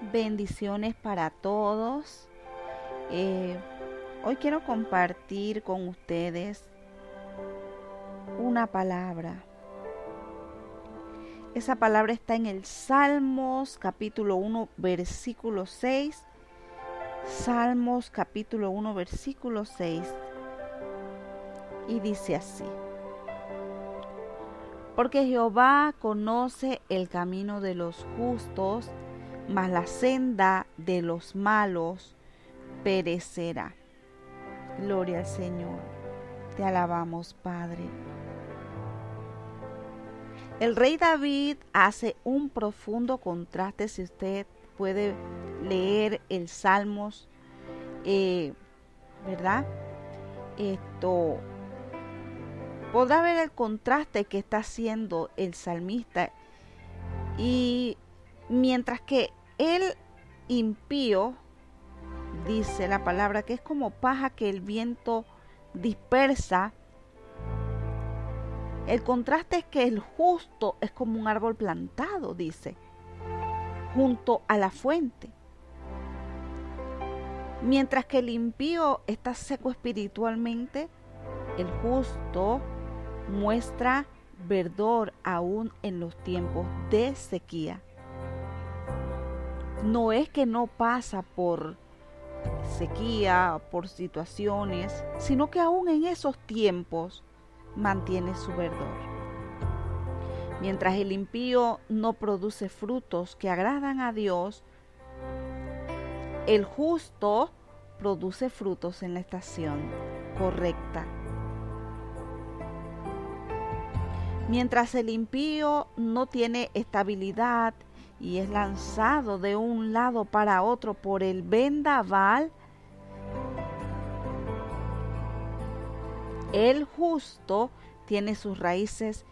Bendiciones para todos. Eh, hoy quiero compartir con ustedes una palabra. Esa palabra está en el Salmos capítulo 1 versículo 6. Salmos capítulo 1 versículo 6. Y dice así. Porque Jehová conoce el camino de los justos mas la senda de los malos perecerá. Gloria al Señor. Te alabamos, Padre. El rey David hace un profundo contraste, si usted puede leer el Salmos, eh, ¿verdad? Esto podrá ver el contraste que está haciendo el salmista y mientras que el impío, dice la palabra, que es como paja que el viento dispersa. El contraste es que el justo es como un árbol plantado, dice, junto a la fuente. Mientras que el impío está seco espiritualmente, el justo muestra verdor aún en los tiempos de sequía no es que no pasa por sequía, por situaciones, sino que aún en esos tiempos mantiene su verdor. Mientras el impío no produce frutos que agradan a Dios, el justo produce frutos en la estación correcta. Mientras el impío no tiene estabilidad y es lanzado de un lado para otro por el vendaval, el justo tiene sus raíces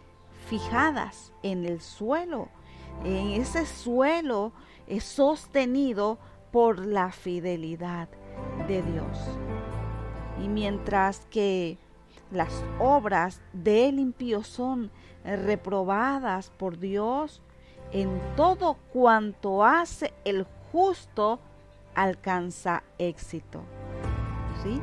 fijadas en el suelo. En ese suelo es sostenido por la fidelidad de Dios. Y mientras que las obras del impío son reprobadas por Dios, en todo cuanto hace el justo alcanza éxito. ¿Sí?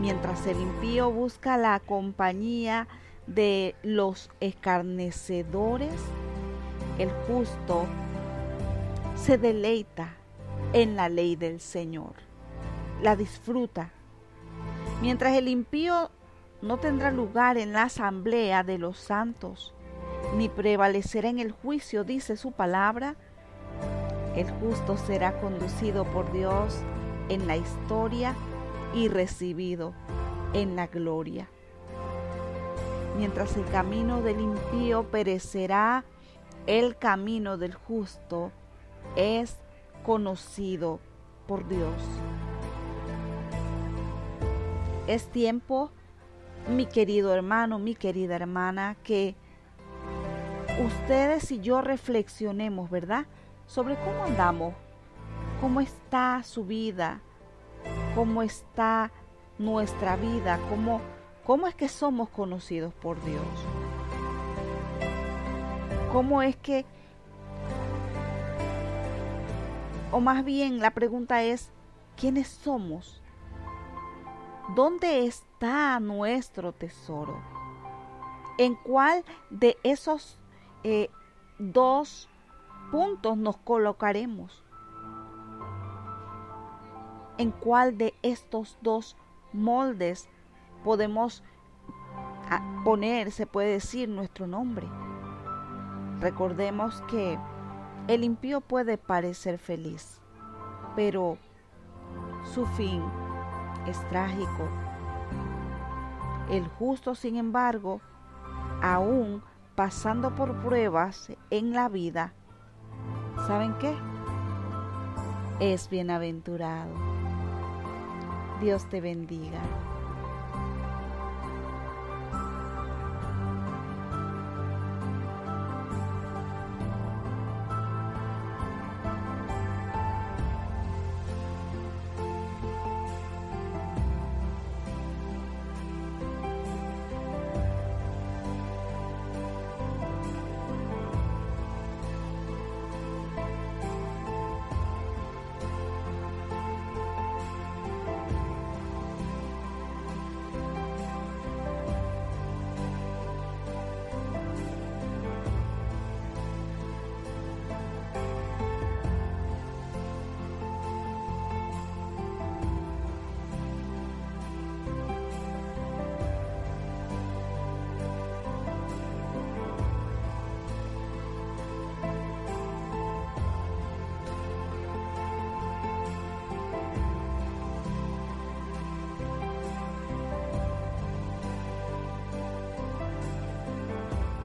Mientras el impío busca la compañía de los escarnecedores, el justo se deleita en la ley del Señor, la disfruta. Mientras el impío no tendrá lugar en la asamblea de los santos, ni prevalecerá en el juicio, dice su palabra. El justo será conducido por Dios en la historia y recibido en la gloria. Mientras el camino del impío perecerá, el camino del justo es conocido por Dios. Es tiempo, mi querido hermano, mi querida hermana, que ustedes y yo reflexionemos, ¿verdad? Sobre cómo andamos, cómo está su vida, cómo está nuestra vida, cómo, cómo es que somos conocidos por Dios. ¿Cómo es que, o más bien la pregunta es, ¿quiénes somos? ¿Dónde está nuestro tesoro? ¿En cuál de esos eh, dos puntos nos colocaremos. ¿En cuál de estos dos moldes podemos ah, poner, se puede decir, nuestro nombre? Recordemos que el impío puede parecer feliz, pero su fin es trágico. El justo, sin embargo, aún pasando por pruebas en la vida, ¿saben qué? Es bienaventurado. Dios te bendiga.